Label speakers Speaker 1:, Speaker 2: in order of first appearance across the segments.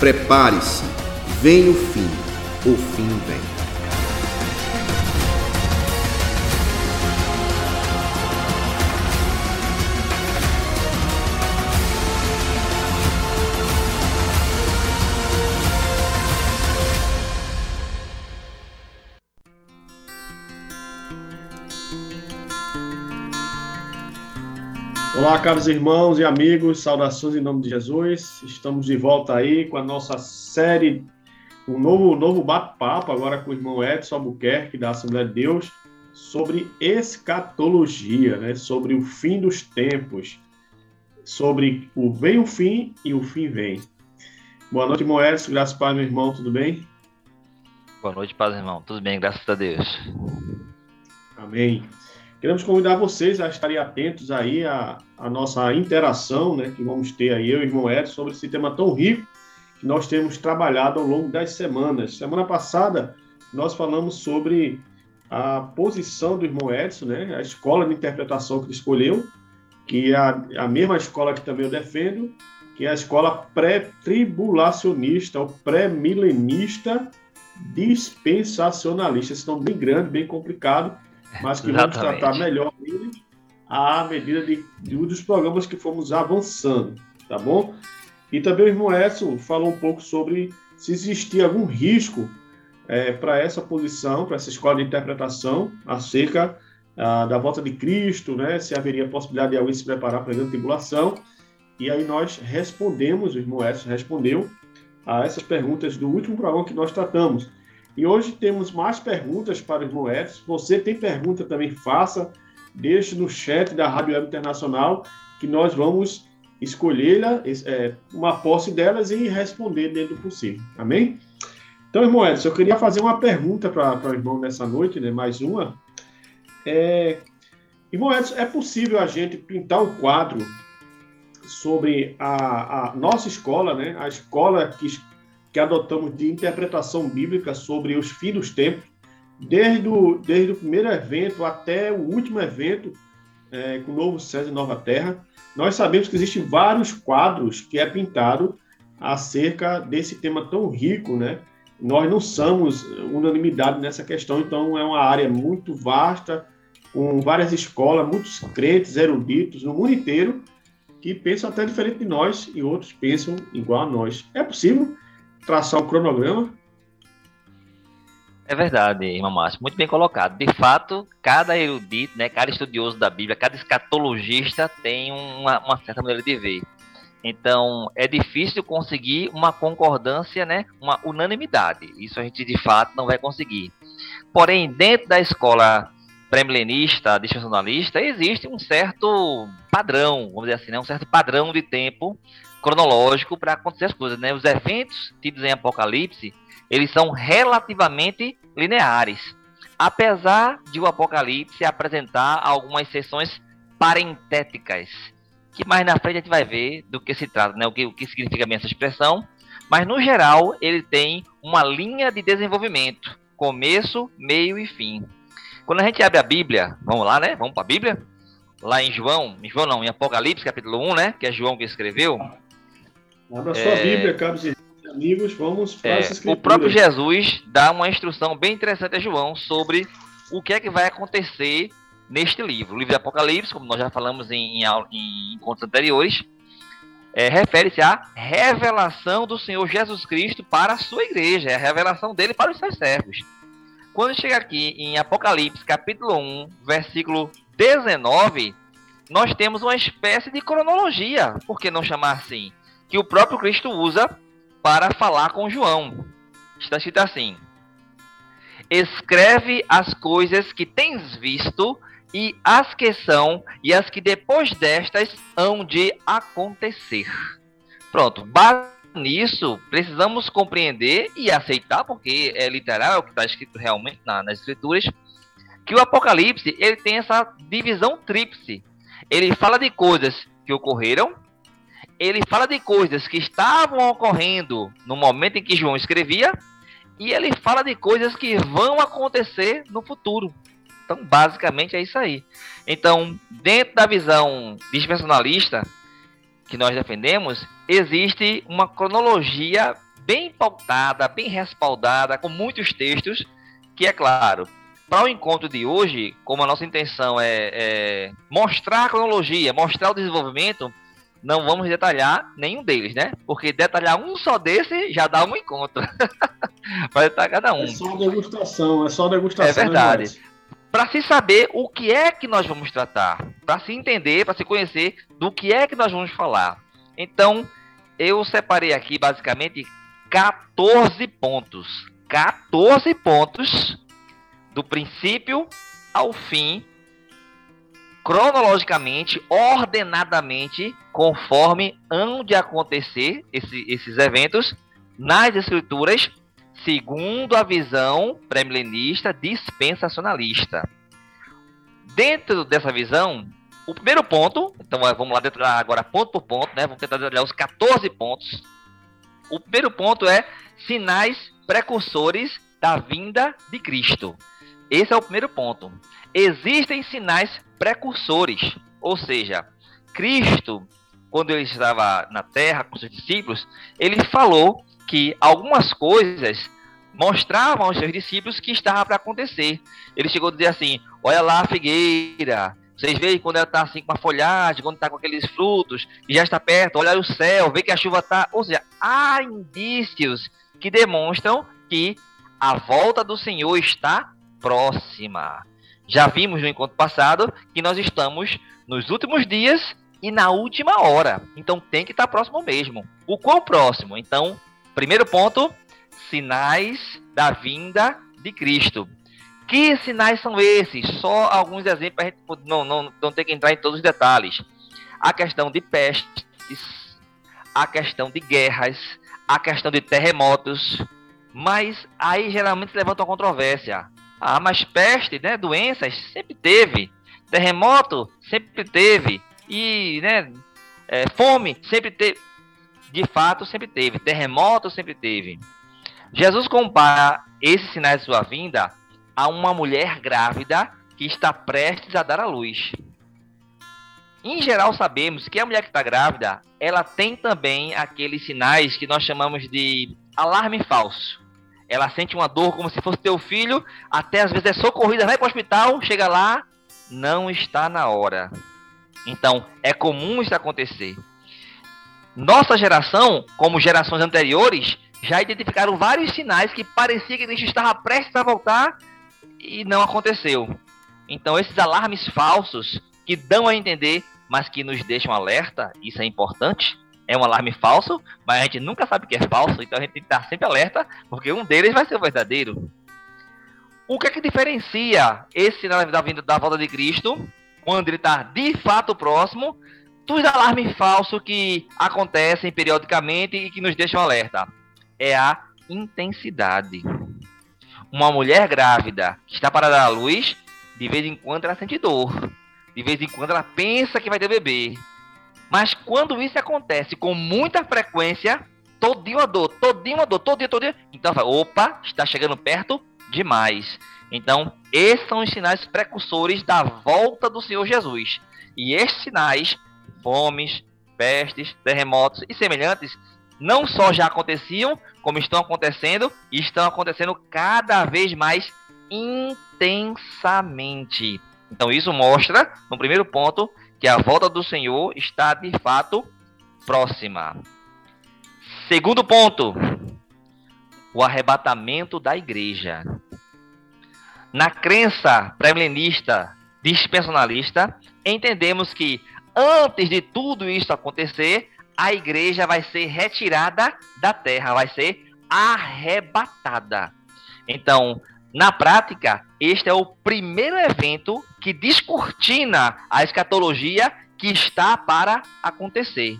Speaker 1: Prepare-se, vem o fim, o fim vem.
Speaker 2: Olá, caros irmãos e amigos, saudações em nome de Jesus. Estamos de volta aí com a nossa série, um novo, novo bate-papo agora com o irmão Edson Albuquerque, da Assembleia de Deus, sobre escatologia, né? sobre o fim dos tempos, sobre o vem o fim e o fim vem. Boa noite, irmão Edson, graças a Deus, meu irmão, tudo bem?
Speaker 3: Boa noite, paz, irmão, tudo bem, graças a Deus.
Speaker 2: Amém. Queremos convidar vocês a estarem atentos aí à, à nossa interação, né, que vamos ter aí, eu e o irmão Edson, sobre esse tema tão rico que nós temos trabalhado ao longo das semanas. Semana passada, nós falamos sobre a posição do irmão Edson, né, a escola de interpretação que ele escolheu, que é a, a mesma escola que também eu defendo, que é a escola pré-tribulacionista, ou pré-milenista dispensacionalista. Esse nome bem grande, bem complicado, mas que vamos tratar melhor dele à medida de, de um dos programas que fomos avançando, tá bom? E também o irmão Edson falou um pouco sobre se existia algum risco é, para essa posição, para essa escola de interpretação acerca ah, da volta de Cristo, né? Se haveria possibilidade de alguém se preparar para a grande tribulação. E aí nós respondemos, o irmão Edson respondeu a essas perguntas do último programa que nós tratamos. E hoje temos mais perguntas para o irmão Edson. Você tem pergunta também, faça. Deixe no chat da Rádio Web Internacional que nós vamos escolher é, uma posse delas e responder dentro do possível. Amém? Então, irmão Edson, eu queria fazer uma pergunta para o irmão nessa noite, né? mais uma. É, irmão Edson, é possível a gente pintar um quadro sobre a, a nossa escola, né? a escola que que adotamos de interpretação bíblica sobre os fins dos tempos, desde o, desde o primeiro evento até o último evento, é, com o Novo Céu e Nova Terra. Nós sabemos que existem vários quadros que é pintado acerca desse tema tão rico, né? Nós não somos unanimidade nessa questão, então é uma área muito vasta, com várias escolas, muitos crentes eruditos no mundo inteiro que pensam até diferente de nós e outros pensam igual a nós. É possível traçar um cronograma.
Speaker 3: É verdade, irmão Márcio, muito bem colocado. De fato, cada erudito, né, cada estudioso da Bíblia, cada escatologista tem uma, uma certa maneira de ver. Então, é difícil conseguir uma concordância, né, uma unanimidade. Isso a gente, de fato, não vai conseguir. Porém, dentro da escola pré-milenista, dispensacionalista, existe um certo padrão, vamos dizer assim, né, um certo padrão de tempo cronológico para acontecer as coisas, né? Os eventos tidos em Apocalipse, eles são relativamente lineares. Apesar de o Apocalipse apresentar algumas sessões parentéticas, que mais na frente a gente vai ver do que se trata, né? O que, o que significa essa expressão. Mas no geral, ele tem uma linha de desenvolvimento, começo, meio e fim. Quando a gente abre a Bíblia, vamos lá, né? Vamos para a Bíblia? Lá em João, em João não, em Apocalipse, capítulo 1, né? Que é João que escreveu.
Speaker 2: Abra sua é... Bíblia, caros amigos, vamos para é,
Speaker 3: O próprio Jesus dá uma instrução bem interessante a João sobre o que é que vai acontecer neste livro. O livro de Apocalipse, como nós já falamos em, em, em encontros anteriores, é, refere-se à revelação do Senhor Jesus Cristo para a sua igreja, é a revelação dele para os seus servos. Quando chega aqui em Apocalipse, capítulo 1, versículo 19, nós temos uma espécie de cronologia, por que não chamar assim? que o próprio Cristo usa para falar com João. Está escrito assim: Escreve as coisas que tens visto e as que são e as que depois destas hão de acontecer. Pronto, base nisso, precisamos compreender e aceitar, porque é literal, é o que está escrito realmente na, nas escrituras, que o Apocalipse ele tem essa divisão tríplice. Ele fala de coisas que ocorreram, ele fala de coisas que estavam ocorrendo no momento em que João escrevia, e ele fala de coisas que vão acontecer no futuro. Então, basicamente é isso aí. Então, dentro da visão dispensacionalista que nós defendemos, existe uma cronologia bem pautada, bem respaldada, com muitos textos, que é claro, para o encontro de hoje, como a nossa intenção é, é, mostrar a cronologia, mostrar o desenvolvimento, não vamos detalhar nenhum deles, né? Porque detalhar um só desse já dá um encontro. Vai estar cada um. É
Speaker 2: só degustação, é só degustação.
Speaker 3: É verdade. Né, para se saber o que é que nós vamos tratar, para se entender, para se conhecer do que é que nós vamos falar. Então, eu separei aqui basicamente 14 pontos. 14 pontos do princípio ao fim, cronologicamente, ordenadamente, conforme hão de acontecer esse, esses eventos nas escrituras, segundo a visão pré-milenista dispensacionalista. Dentro dessa visão, o primeiro ponto, então vamos lá dentro agora ponto por ponto, né? Vamos tentar olhar os 14 pontos. O primeiro ponto é sinais precursores da vinda de Cristo. Esse é o primeiro ponto. Existem sinais precursores, ou seja, Cristo, quando ele estava na terra com seus discípulos, ele falou que algumas coisas mostravam aos seus discípulos que estava para acontecer. Ele chegou a dizer assim: Olha lá a figueira, vocês veem quando ela está assim com a folhagem, quando está com aqueles frutos, e já está perto, olha o céu, vê que a chuva está. Ou seja, há indícios que demonstram que a volta do Senhor está próxima. Já vimos no encontro passado que nós estamos nos últimos dias e na última hora. Então tem que estar próximo mesmo. O quão próximo? Então, primeiro ponto, sinais da vinda de Cristo. Que sinais são esses? Só alguns exemplos para a gente não, não, não ter que entrar em todos os detalhes. A questão de pestes, a questão de guerras, a questão de terremotos. Mas aí geralmente levanta uma controvérsia. Ah, mas peste, né, doenças, sempre teve. Terremoto, sempre teve. E, né, é, fome, sempre teve. De fato, sempre teve. Terremoto, sempre teve. Jesus compara esses sinais de sua vinda a uma mulher grávida que está prestes a dar à luz. Em geral, sabemos que a mulher que está grávida, ela tem também aqueles sinais que nós chamamos de alarme falso. Ela sente uma dor como se fosse teu filho, até às vezes é socorrida, vai para o hospital, chega lá, não está na hora. Então, é comum isso acontecer. Nossa geração, como gerações anteriores, já identificaram vários sinais que parecia que Cristo estava prestes a voltar e não aconteceu. Então, esses alarmes falsos que dão a entender, mas que nos deixam alerta, isso é importante, é um alarme falso, mas a gente nunca sabe que é falso, então a gente tem que estar sempre alerta, porque um deles vai ser o verdadeiro. O que é que diferencia esse sinal da vinda da volta de Cristo, quando ele está de fato próximo, dos alarmes falsos que acontecem periodicamente e que nos deixam alerta? É a intensidade. Uma mulher grávida que está para dar à luz, de vez em quando ela sente dor. De vez em quando ela pensa que vai ter bebê. Mas quando isso acontece com muita frequência, todinho a dor, todinho a dor, todinho, todinho. Então, opa, está chegando perto demais. Então, esses são os sinais precursores da volta do Senhor Jesus. E esses sinais, fomes, pestes, terremotos e semelhantes, não só já aconteciam, como estão acontecendo e estão acontecendo cada vez mais intensamente. Então, isso mostra, no primeiro ponto, que a volta do Senhor está de fato próxima. Segundo ponto, o arrebatamento da igreja. Na crença pré-milenista entendemos que antes de tudo isso acontecer, a igreja vai ser retirada da terra, vai ser arrebatada. Então, na prática, este é o primeiro evento que descortina a escatologia que está para acontecer.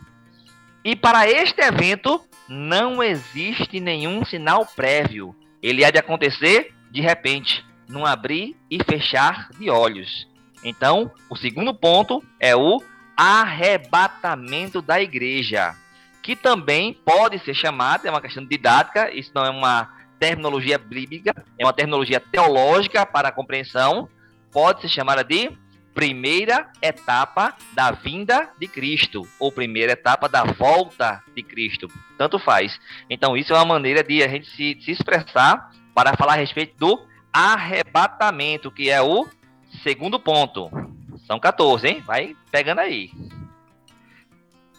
Speaker 3: E para este evento não existe nenhum sinal prévio. Ele há de acontecer de repente, num abrir e fechar de olhos. Então, o segundo ponto é o arrebatamento da igreja, que também pode ser chamado, é uma questão didática, isso não é uma terminologia bíblica, é uma terminologia teológica para a compreensão, pode ser chamada de primeira etapa da vinda de Cristo, ou primeira etapa da volta de Cristo. Tanto faz. Então, isso é uma maneira de a gente se, se expressar para falar a respeito do arrebatamento, que é o segundo ponto. São 14, hein? Vai pegando aí.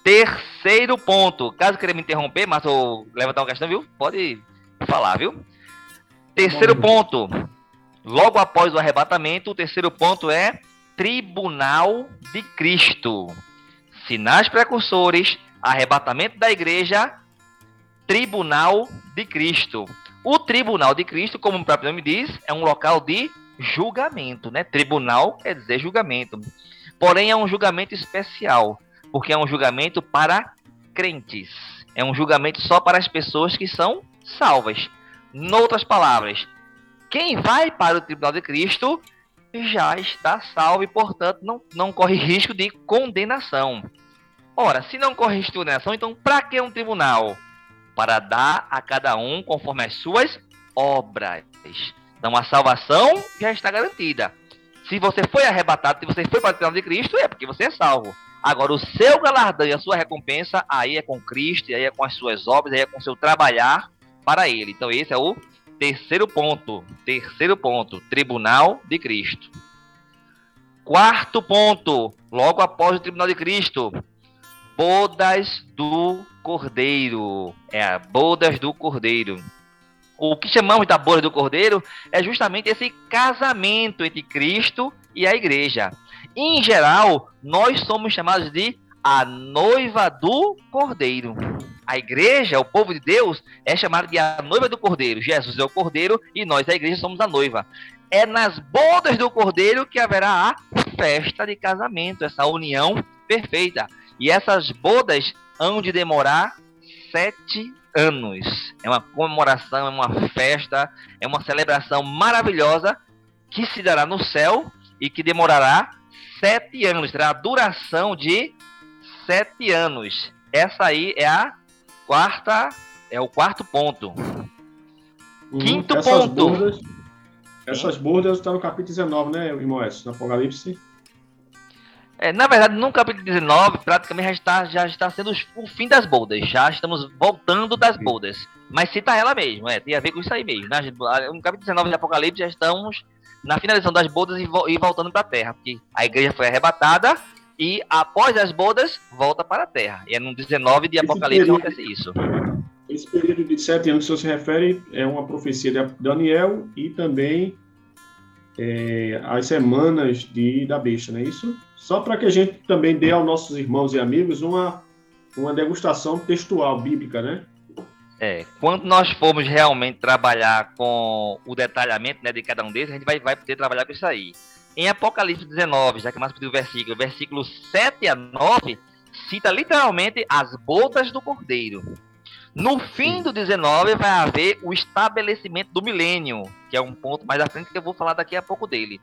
Speaker 3: Terceiro ponto. Caso queira me interromper, mas eu levantar uma questão, viu? Pode falar, viu? Terceiro ponto. Logo após o arrebatamento, o terceiro ponto é Tribunal de Cristo. Sinais precursores, arrebatamento da igreja, Tribunal de Cristo. O Tribunal de Cristo, como o próprio nome diz, é um local de julgamento, né? Tribunal quer dizer julgamento. Porém, é um julgamento especial porque é um julgamento para crentes. É um julgamento só para as pessoas que são salvas. Noutras palavras, quem vai para o tribunal de Cristo já está salvo e, portanto, não, não corre risco de condenação. Ora, se não corre risco de condenação, então para que um tribunal? Para dar a cada um conforme as suas obras. Então a salvação já está garantida. Se você foi arrebatado, se você foi para o de Cristo, é porque você é salvo. Agora, o seu galardão e a sua recompensa, aí é com Cristo, aí é com as suas obras, aí é com o seu trabalhar para Ele. Então, esse é o terceiro ponto. Terceiro ponto, tribunal de Cristo. Quarto ponto, logo após o tribunal de Cristo, bodas do Cordeiro. É bodas do Cordeiro. O que chamamos da boda do Cordeiro é justamente esse casamento entre Cristo e a igreja. Em geral, nós somos chamados de a noiva do Cordeiro. A igreja, o povo de Deus, é chamado de a noiva do Cordeiro. Jesus é o Cordeiro e nós, a igreja, somos a noiva. É nas bodas do Cordeiro que haverá a festa de casamento, essa união perfeita. E essas bodas hão de demorar sete anos. É uma comemoração, é uma festa, é uma celebração maravilhosa que se dará no céu e que demorará sete anos, terá a duração de sete anos. Essa aí é a quarta, é o quarto ponto.
Speaker 2: Uhum. Quinto essas ponto. Bordas, essas bordas estão no capítulo 19, né, irmão no Apocalipse?
Speaker 3: É, na verdade, no capítulo 19, praticamente já está, já está sendo o fim das boldas. Já estamos voltando das boldas. Mas cita ela mesmo, é, tem a ver com isso aí mesmo. No capítulo 19 de Apocalipse já estamos na finalização das bodas e, vo e voltando para a terra, porque a igreja foi arrebatada e após as bodas volta para a terra. E é no 19 de Apocalipse que acontece isso.
Speaker 2: Esse período de sete anos que você se refere é uma profecia de Daniel e também é, as semanas de, da besta, não é isso? Só para que a gente também dê aos nossos irmãos e amigos uma, uma degustação textual bíblica, né?
Speaker 3: É, quando nós formos realmente trabalhar com o detalhamento né, de cada um deles, a gente vai, vai poder trabalhar com isso aí. Em Apocalipse 19, já que mais pediu o versículo, versículo 7 a 9, cita literalmente as bodas do cordeiro. No fim do 19 vai haver o estabelecimento do milênio, que é um ponto mais à frente que eu vou falar daqui a pouco dele.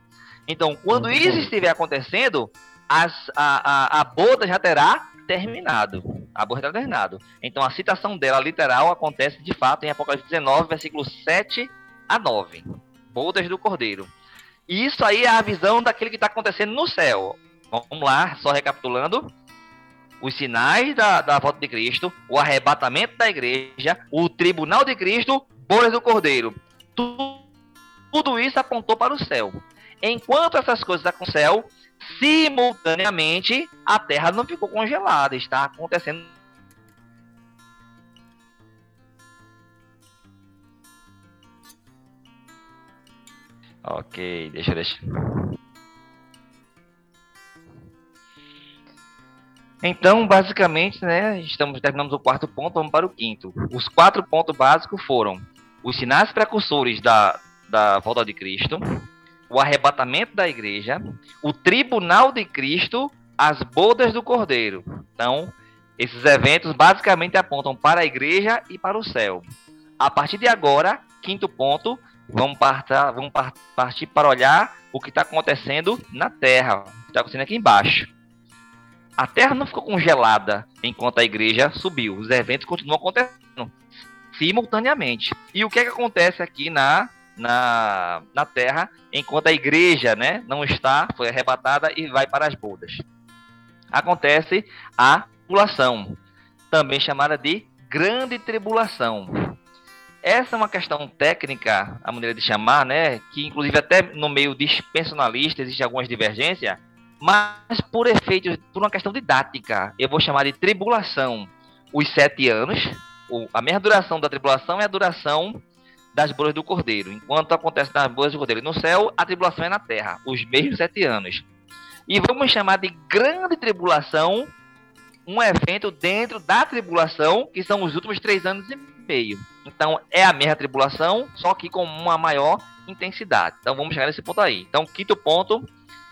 Speaker 3: Então, quando isso estiver acontecendo, as, a, a, a boda já terá terminado. Aborto terminado. Então a citação dela literal acontece de fato em Apocalipse 19, versículos 7 a 9. Bodas do Cordeiro. E isso aí é a visão daquele que está acontecendo no céu. Vamos lá, só recapitulando. Os sinais da, da volta de Cristo, o arrebatamento da igreja, o tribunal de Cristo, bodas do Cordeiro. Tudo, tudo isso apontou para o céu. Enquanto essas coisas estão no céu, simultaneamente a Terra não ficou congelada, está acontecendo Ok, deixa eu Então, basicamente, né, estamos terminamos o quarto ponto, vamos para o quinto. Os quatro pontos básicos foram os sinais precursores da, da volta de Cristo, o arrebatamento da igreja, o tribunal de Cristo, as bodas do Cordeiro. Então, esses eventos basicamente apontam para a igreja e para o céu. A partir de agora, quinto ponto, vamos, partar, vamos partir para olhar o que está acontecendo na Terra, o que está acontecendo aqui embaixo. A Terra não ficou congelada enquanto a igreja subiu. Os eventos continuam acontecendo simultaneamente. E o que, é que acontece aqui na na, na terra, enquanto a igreja né, não está, foi arrebatada e vai para as bodas. Acontece a tribulação, também chamada de grande tribulação. Essa é uma questão técnica, a maneira de chamar, né? Que inclusive até no meio dispensionalista existe algumas divergências, mas por efeito, por uma questão didática, eu vou chamar de tribulação os sete anos. A mesma duração da tribulação é a duração das bolas do cordeiro. Enquanto acontece nas bolas do cordeiro no céu, a tribulação é na terra, os mesmos sete anos. E vamos chamar de grande tribulação um evento dentro da tribulação, que são os últimos três anos e meio. Então é a mesma tribulação, só que com uma maior intensidade. Então vamos chegar nesse ponto aí. Então, quinto ponto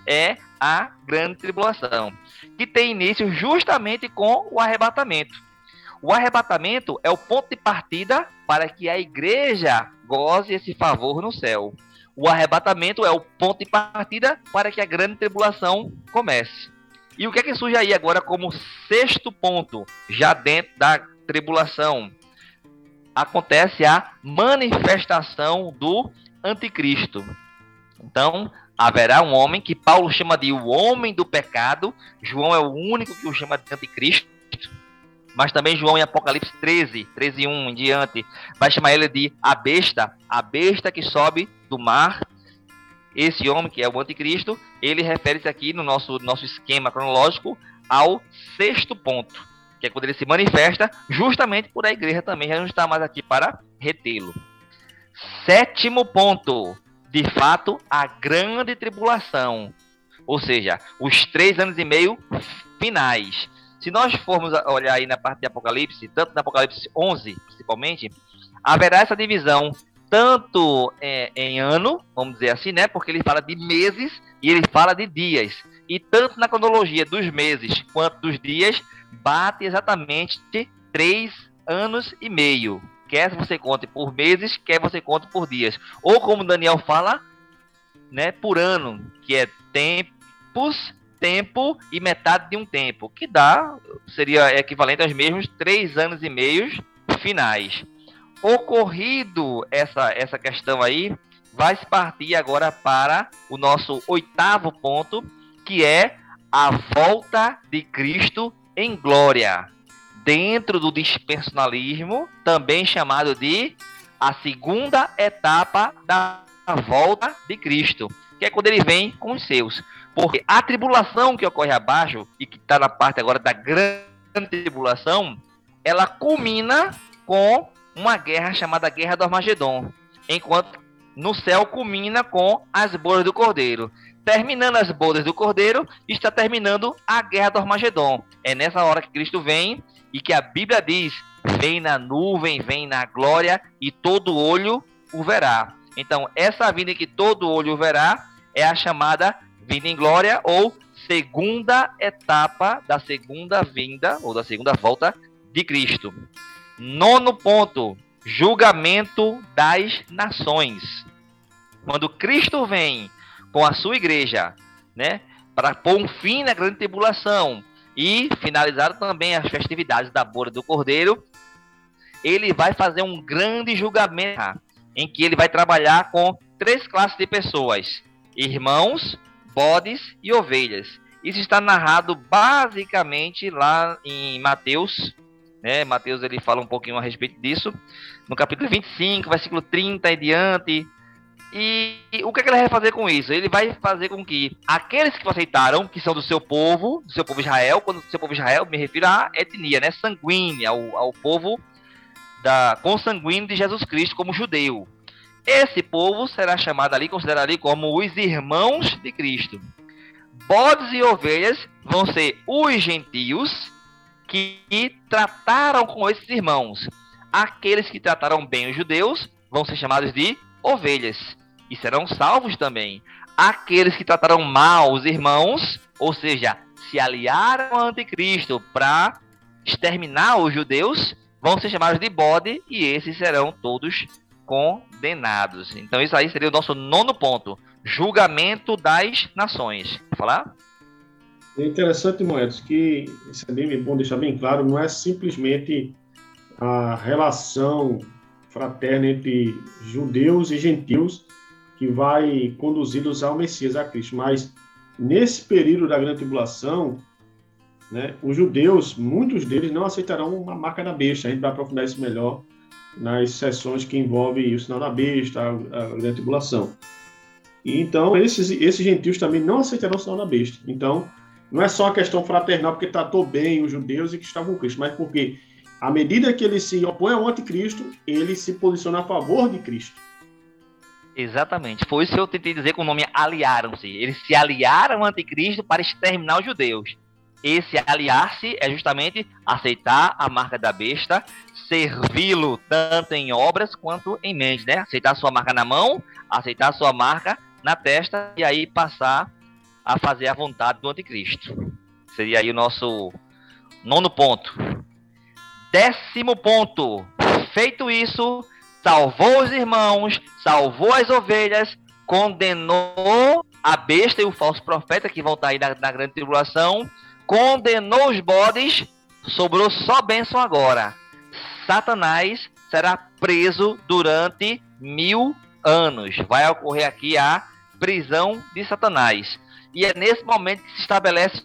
Speaker 3: é a grande tribulação, que tem início justamente com o arrebatamento. O arrebatamento é o ponto de partida para que a igreja goze esse favor no céu. O arrebatamento é o ponto de partida para que a grande tribulação comece. E o que é que surge aí agora como sexto ponto, já dentro da tribulação? Acontece a manifestação do anticristo. Então, haverá um homem que Paulo chama de o homem do pecado, João é o único que o chama de anticristo, mas também João em Apocalipse 13, 13 1 em diante, vai chamar ele de a besta, a besta que sobe do mar. Esse homem, que é o anticristo, ele refere-se aqui no nosso, nosso esquema cronológico ao sexto ponto, que é quando ele se manifesta, justamente por a igreja também já não está mais aqui para retê-lo. Sétimo ponto, de fato, a grande tribulação, ou seja, os três anos e meio finais. Se nós formos olhar aí na parte de Apocalipse, tanto na Apocalipse 11, principalmente, haverá essa divisão tanto é, em ano, vamos dizer assim, né? Porque ele fala de meses e ele fala de dias. E tanto na cronologia dos meses quanto dos dias, bate exatamente três anos e meio. Quer você conte por meses, quer você conte por dias. Ou como Daniel fala, né, por ano, que é tempos, tempo e metade de um tempo, que dá, seria equivalente aos mesmos três anos e meios finais. Ocorrido essa, essa questão aí, vai se partir agora para o nosso oitavo ponto, que é a volta de Cristo em glória dentro do dispensacionalismo, também chamado de a segunda etapa da volta de Cristo, que é quando ele vem com os seus. Porque a tribulação que ocorre abaixo, e que está na parte agora da grande tribulação, ela culmina com uma guerra chamada Guerra do Armagedon, enquanto no céu culmina com as bodas do Cordeiro. Terminando as bodas do Cordeiro, está terminando a Guerra do Armagedon. É nessa hora que Cristo vem e que a Bíblia diz: vem na nuvem, vem na glória e todo olho o verá. Então, essa vinda que todo olho o verá é a chamada vinda em glória ou segunda etapa da segunda vinda ou da segunda volta de Cristo. Nono ponto: julgamento das nações. Quando Cristo vem com a sua igreja, né, para pôr um fim na grande tribulação, e finalizaram também as festividades da Boda do Cordeiro. Ele vai fazer um grande julgamento em que ele vai trabalhar com três classes de pessoas: irmãos, bodes e ovelhas. Isso está narrado basicamente lá em Mateus, né? Mateus ele fala um pouquinho a respeito disso, no capítulo 25, versículo 30 e diante, e o que, é que, ele vai fazer com isso? Ele vai fazer com que aqueles que aceitaram, que são do seu povo, do seu povo Israel, quando do seu povo Israel, me refiro à etnia, né? Sanguínea, ao, ao povo da consanguíneo de Jesus Cristo como judeu. Esse povo será chamado ali, considerado ali como os irmãos de Cristo. Bodes e ovelhas vão ser os gentios que trataram com esses irmãos. Aqueles que trataram bem os judeus vão ser chamados de ovelhas, e serão salvos também. Aqueles que trataram mal os irmãos, ou seja, se aliaram ao anticristo para exterminar os judeus, vão ser chamados de bode, e esses serão todos condenados. Então isso aí seria o nosso nono ponto, julgamento das nações. Vou falar?
Speaker 2: É interessante, Moedas, que isso é bem bom deixar bem claro, não é simplesmente a relação fraterna entre judeus e gentios que vai conduzi-los ao Messias, a Cristo. Mas nesse período da grande tribulação, né, os judeus, muitos deles não aceitarão uma marca da besta. A gente vai aprofundar isso melhor nas sessões que envolvem o sinal da besta, a, a grande tribulação. E, então, esses, esses gentios também não aceitarão o sinal da besta. Então, não é só uma questão fraternal porque tratou bem os judeus e que estavam com Cristo, mas porque à medida que ele se opõe ao anticristo, ele se posiciona a favor de Cristo.
Speaker 3: Exatamente. Foi isso que eu tentei dizer com o nome aliaram-se. Eles se aliaram ao anticristo para exterminar os judeus. Esse aliar-se é justamente aceitar a marca da besta, servi-lo tanto em obras quanto em mente, né? Aceitar sua marca na mão, aceitar sua marca na testa e aí passar a fazer a vontade do anticristo. Seria aí o nosso nono ponto. Décimo ponto. Feito isso, salvou os irmãos, salvou as ovelhas, condenou a besta e o falso profeta que vão estar aí na, na grande tribulação, condenou os bodes, sobrou só bênção agora. Satanás será preso durante mil anos. Vai ocorrer aqui a prisão de Satanás. E é nesse momento que se estabelece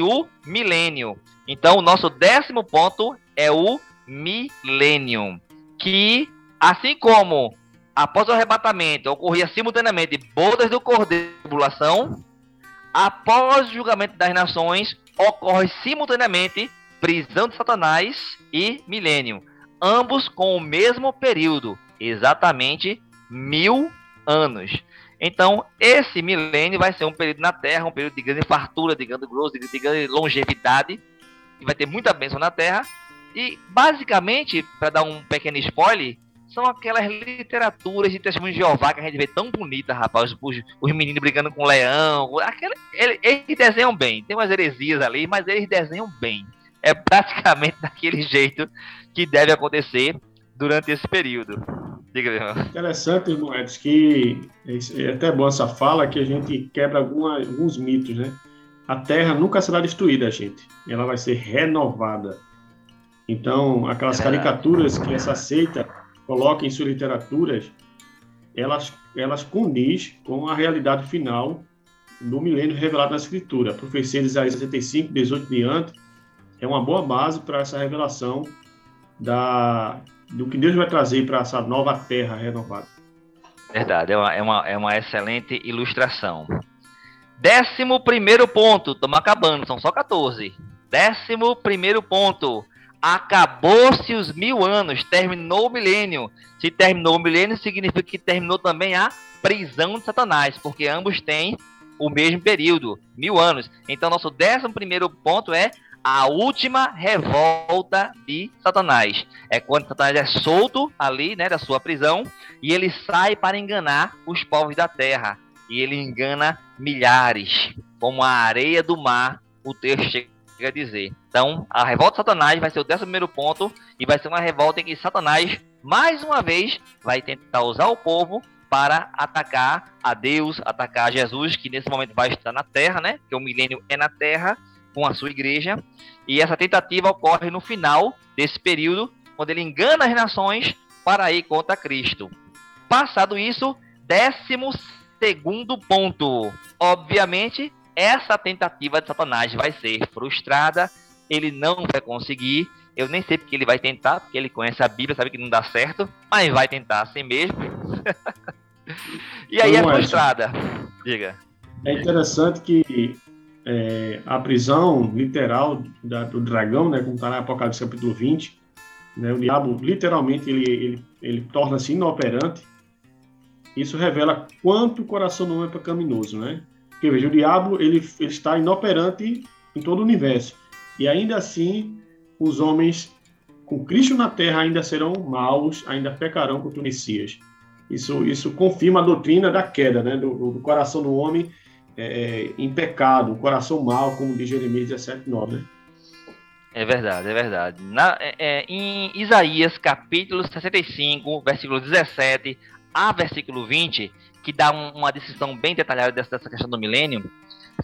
Speaker 3: o milênio. Então, o nosso décimo ponto é o milênio, que assim como após o arrebatamento ocorria simultaneamente bodas do cordeiro e tribulação, após o julgamento das nações ocorre simultaneamente prisão de Satanás e milênio, ambos com o mesmo período, exatamente mil anos. Então, esse milênio vai ser um período na Terra, um período de grande fartura, de grande grosso, de grande longevidade, que vai ter muita bênção na Terra. E, basicamente, para dar um pequeno spoiler, são aquelas literaturas de testemunho de Jeová que a gente vê tão bonita, rapaz. Os, os meninos brigando com o leão. Aquele, eles, eles desenham bem. Tem umas heresias ali, mas eles desenham bem. É praticamente daquele jeito que deve acontecer durante esse período.
Speaker 2: Diga, irmão. Interessante, irmão Edson, que é até bom essa fala que a gente quebra alguma, alguns mitos, né? A Terra nunca será destruída, gente. Ela vai ser renovada. Então, aquelas é caricaturas que essa seita coloca em suas literaturas, elas, elas condiz com a realidade final do milênio revelado na Escritura. Profecia de Isaías 65, 18 diante, é uma boa base para essa revelação da, do que Deus vai trazer para essa nova terra renovada.
Speaker 3: Verdade, é uma, é uma, é uma excelente ilustração. Décimo primeiro ponto, estamos acabando, são só 14. Décimo primeiro ponto, acabou-se os mil anos, terminou o milênio. Se terminou o milênio, significa que terminou também a prisão de Satanás, porque ambos têm o mesmo período, mil anos. Então, nosso décimo primeiro ponto é a última revolta de Satanás. É quando Satanás é solto ali, né, da sua prisão, e ele sai para enganar os povos da terra. E ele engana milhares, como a areia do mar, o texto chega a dizer. Então, a revolta de Satanás vai ser o décimo primeiro ponto, e vai ser uma revolta em que Satanás, mais uma vez, vai tentar usar o povo para atacar a Deus, atacar a Jesus, que nesse momento vai estar na terra, né? Porque o milênio é na terra, com a sua igreja. E essa tentativa ocorre no final desse período, quando ele engana as nações para ir contra Cristo. Passado isso, décimo segundo ponto. Obviamente, essa tentativa de Satanás vai ser frustrada, ele não vai conseguir. Eu nem sei porque ele vai tentar, porque ele conhece a Bíblia, sabe que não dá certo, mas vai tentar assim mesmo. e aí é frustrada. Diga.
Speaker 2: É interessante que é, a prisão literal da, do dragão, né, como está na Apocalipse capítulo 20, né, o diabo literalmente ele, ele, ele torna-se inoperante. Isso revela quanto o coração não é pecaminoso, né? Porque veja, o diabo ele, ele está inoperante em todo o universo e ainda assim os homens com Cristo na Terra ainda serão maus, ainda pecarão contra o Messias. Isso, isso confirma a doutrina da queda, né, do, do coração do homem é, em pecado, o coração mau, como diz Jeremias 17, 9. Né?
Speaker 3: É verdade, é verdade. Na, é, é, em Isaías capítulo 65, versículo 17 a versículo 20, que dá um, uma descrição bem detalhada dessa, dessa questão do milênio,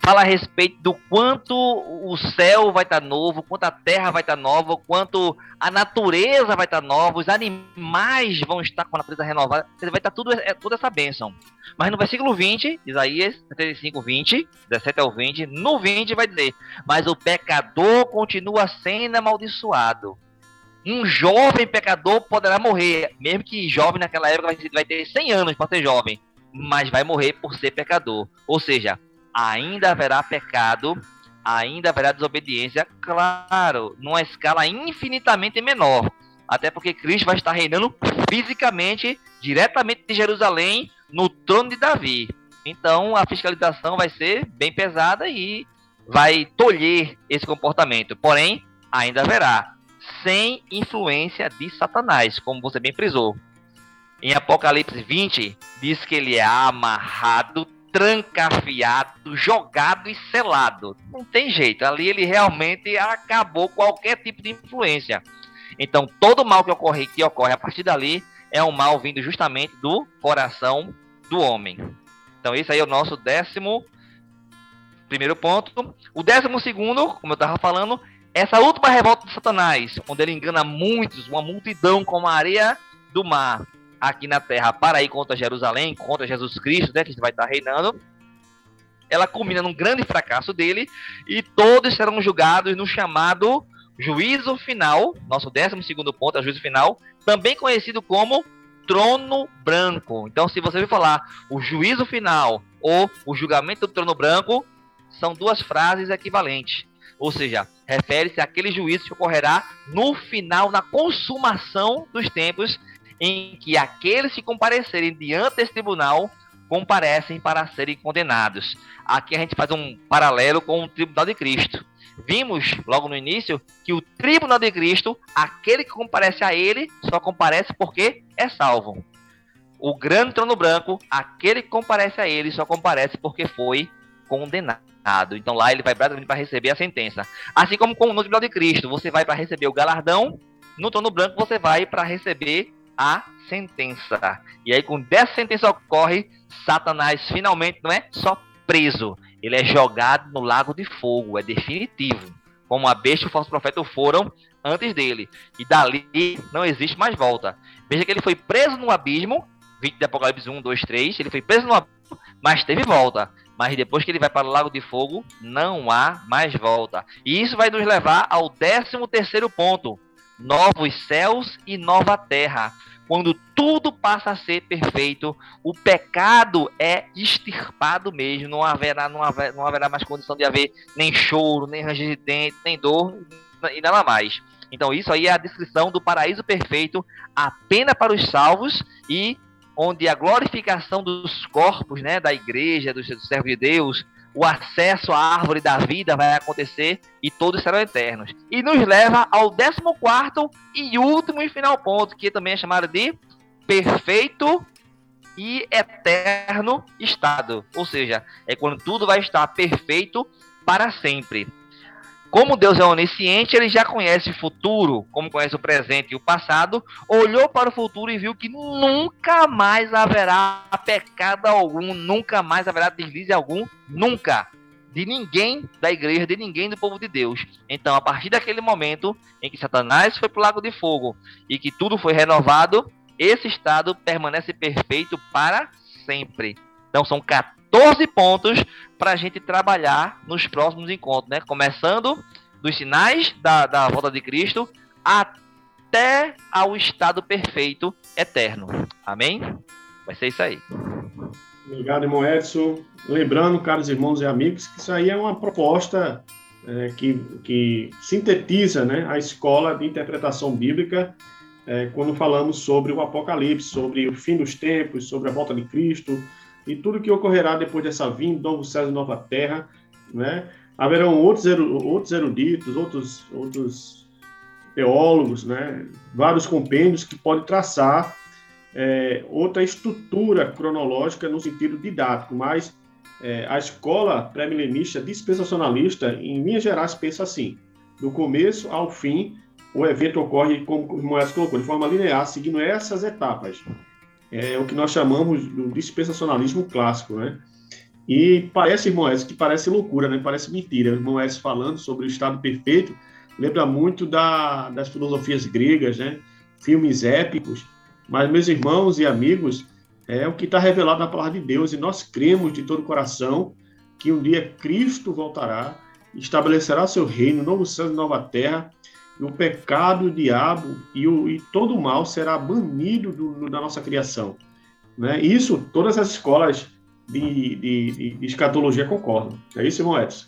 Speaker 3: fala a respeito do quanto o céu vai estar tá novo, quanto a terra vai estar tá nova, quanto a natureza vai estar tá nova, os animais vão estar com a natureza renovada, vai estar tá tudo é, toda essa bênção. Mas no versículo 20, Isaías 35, 20, 17 ao 20, no 20 vai dizer: Mas o pecador continua sendo amaldiçoado. Um jovem pecador poderá morrer, mesmo que jovem naquela época vai ter 100 anos para ser jovem, mas vai morrer por ser pecador. Ou seja, ainda haverá pecado, ainda haverá desobediência, claro, numa escala infinitamente menor. Até porque Cristo vai estar reinando fisicamente, diretamente de Jerusalém, no trono de Davi. Então a fiscalização vai ser bem pesada e vai tolher esse comportamento. Porém, ainda haverá, sem influência de Satanás, como você bem frisou. Em Apocalipse 20, diz que ele é amarrado, trancafiado, jogado e selado. Não tem jeito, ali ele realmente acabou qualquer tipo de influência. Então, todo mal que ocorre, que ocorre a partir dali é um mal vindo justamente do coração do homem. Então, esse aí é o nosso décimo primeiro ponto. O décimo segundo, como eu estava falando, essa última revolta de Satanás, onde ele engana muitos, uma multidão como a areia do mar aqui na terra para ir contra Jerusalém, contra Jesus Cristo, né, que vai estar reinando, ela culmina num grande fracasso dele e todos serão julgados no chamado juízo final, nosso décimo segundo ponto é juízo final, também conhecido como trono branco. Então, se você vir falar o juízo final ou o julgamento do trono branco, são duas frases equivalentes. Ou seja, refere-se àquele juízo que ocorrerá no final, na consumação dos tempos em que aqueles que comparecerem diante desse tribunal comparecem para serem condenados. Aqui a gente faz um paralelo com o tribunal de Cristo. Vimos logo no início que o tribunal de Cristo, aquele que comparece a ele, só comparece porque é salvo. O grande trono branco, aquele que comparece a ele, só comparece porque foi condenado. Então lá ele vai para receber a sentença. Assim como no tribunal de Cristo, você vai para receber o galardão, no trono branco você vai para receber a sentença. E aí, quando essa sentença ocorre, Satanás finalmente não é só preso, ele é jogado no lago de fogo, é definitivo. Como a besta e o falso profeta foram antes dele. E dali não existe mais volta. Veja que ele foi preso no abismo, 20 de Apocalipse 1, 2, 3, ele foi preso no abismo, mas teve volta. Mas depois que ele vai para o lago de fogo, não há mais volta. E isso vai nos levar ao 13 terceiro ponto. Novos céus e nova terra quando tudo passa a ser perfeito, o pecado é extirpado mesmo, não haverá, não haverá, não haverá mais condição de haver nem choro, nem ranger de dente, nem dor e nada mais. Então isso aí é a descrição do paraíso perfeito apenas para os salvos e onde a glorificação dos corpos, né, da igreja, dos servos de Deus, o acesso à árvore da vida vai acontecer e todos serão eternos. E nos leva ao 14 e último e final ponto, que também é chamado de perfeito e eterno estado. Ou seja, é quando tudo vai estar perfeito para sempre. Como Deus é onisciente, ele já conhece o futuro, como conhece o presente e o passado, olhou para o futuro e viu que nunca mais haverá pecado algum, nunca mais haverá deslize algum, nunca. De ninguém da igreja, de ninguém do povo de Deus. Então, a partir daquele momento em que Satanás foi para o lago de fogo e que tudo foi renovado, esse estado permanece perfeito para sempre. Então, são 14 14 pontos para a gente trabalhar nos próximos encontros, né? Começando dos sinais da, da volta de Cristo até ao estado perfeito eterno. Amém? Vai ser isso aí.
Speaker 2: Obrigado, irmão Edson. Lembrando, caros irmãos e amigos, que isso aí é uma proposta é, que, que sintetiza né, a escola de interpretação bíblica é, quando falamos sobre o Apocalipse, sobre o fim dos tempos, sobre a volta de Cristo, e tudo que ocorrerá depois dessa vinda, novo céu e nova terra, né? Haverão outros, outros eruditos, outros, outros teólogos, né? Vários compêndios que podem traçar é, outra estrutura cronológica no sentido didático, mas é, a escola pré-milenista dispensacionalista, em linhas gerais, pensa assim: do começo ao fim, o evento ocorre, como o Moés colocou, de forma linear, seguindo essas etapas é o que nós chamamos do dispensacionalismo clássico, né? E parece, irmão Edson, que parece loucura, né? Parece mentira. O irmão Edson falando sobre o estado perfeito, lembra muito da, das filosofias gregas, né? Filmes épicos. Mas, meus irmãos e amigos, é o que está revelado na palavra de Deus, e nós cremos de todo o coração que um dia Cristo voltará, estabelecerá seu reino, novo céu e nova terra, o pecado, o diabo e, o, e todo o mal será banido do, da nossa criação. Né? Isso, todas as escolas de, de, de, escatologia concordam. É isso, irmão Edson?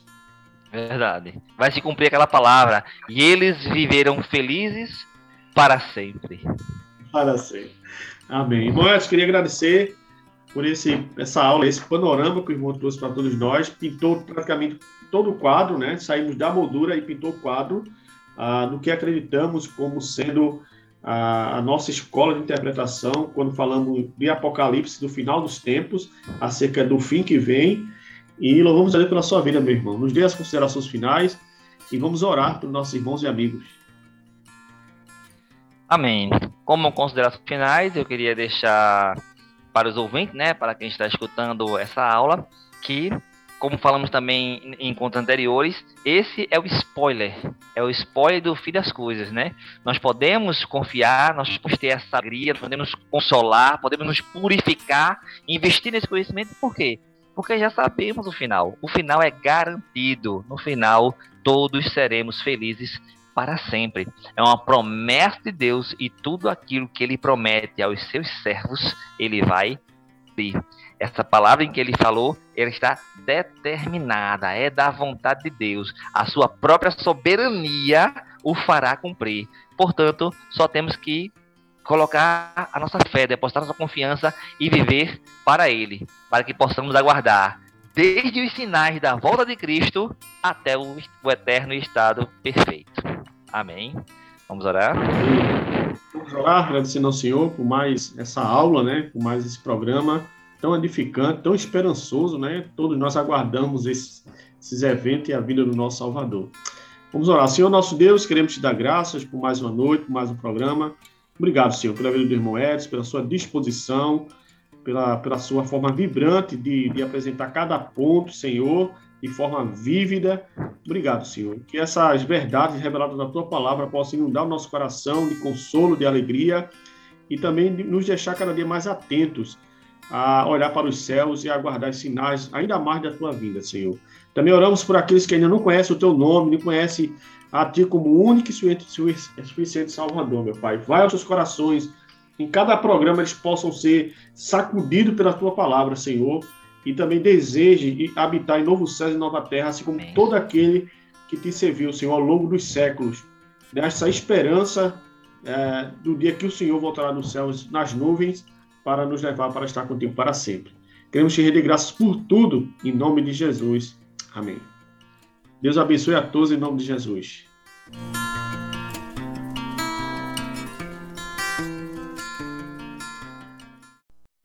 Speaker 3: Verdade. Vai se cumprir aquela palavra. E eles viverão felizes para sempre.
Speaker 2: Para sempre. Amém. Irmão Edson, queria agradecer por esse, essa aula, esse panorama que o irmão trouxe para todos nós. Pintou praticamente todo o quadro, né? Saímos da moldura e pintou o quadro ah, do que acreditamos como sendo a, a, nossa escola de interpretação quando falamos de Apocalipse, do final dos tempos, acerca do fim que vem. E louvamos a Deus pela sua vida, meu irmão. Nos dê as considerações finais e vamos orar pelos nossos irmãos e amigos.
Speaker 3: Amém. Como considerações finais, eu queria deixar para os ouvintes, né, para quem está escutando essa aula, que como falamos também em encontros anteriores, esse é o spoiler. É o spoiler do fim das coisas, né? Nós podemos confiar, nós podemos ter essa alegria, podemos consolar, podemos nos purificar, investir nesse conhecimento, por quê? Porque já sabemos o final. O final é garantido. No final, todos seremos felizes para sempre. É uma promessa de Deus e tudo aquilo que ele promete aos seus servos, ele vai ter. Essa palavra em que ele falou, ela está determinada, é da vontade de Deus. A sua própria soberania o fará cumprir. Portanto, só temos que colocar a nossa fé, depositar nossa confiança e viver para Ele, para que possamos aguardar desde os sinais da volta de Cristo até o, o eterno estado perfeito. Amém. Vamos orar.
Speaker 2: Vamos orar, agradecendo ao Senhor por mais essa aula, né? Por mais esse programa tão edificante, tão esperançoso, né? Todos nós aguardamos esses, esses eventos e a vida do nosso Salvador. Vamos orar. Senhor nosso Deus, queremos te dar graças por mais uma noite, por mais um programa. Obrigado, Senhor, pela vida do irmão Edson, pela sua disposição, pela, pela sua forma vibrante de, de apresentar cada ponto, Senhor, de forma vívida. Obrigado, Senhor. Que essas verdades reveladas na tua palavra possam inundar o nosso coração de consolo, de alegria e também nos deixar cada dia mais atentos a olhar para os céus e aguardar sinais ainda mais da tua vinda, Senhor. Também oramos por aqueles que ainda não conhecem o teu nome, não conhecem a ti como único e suficiente Salvador, meu Pai. Vai aos seus corações, em cada programa eles possam ser sacudidos pela tua palavra, Senhor, e também deseje habitar em novo céu e nova terra, assim como Amém. todo aquele que te serviu, Senhor, ao longo dos séculos. Dessa esperança é, do dia que o Senhor voltará nos céus, nas nuvens, para nos levar para estar contigo para sempre. Queremos te render graças por tudo, em nome de Jesus. Amém. Deus abençoe a todos em nome de Jesus.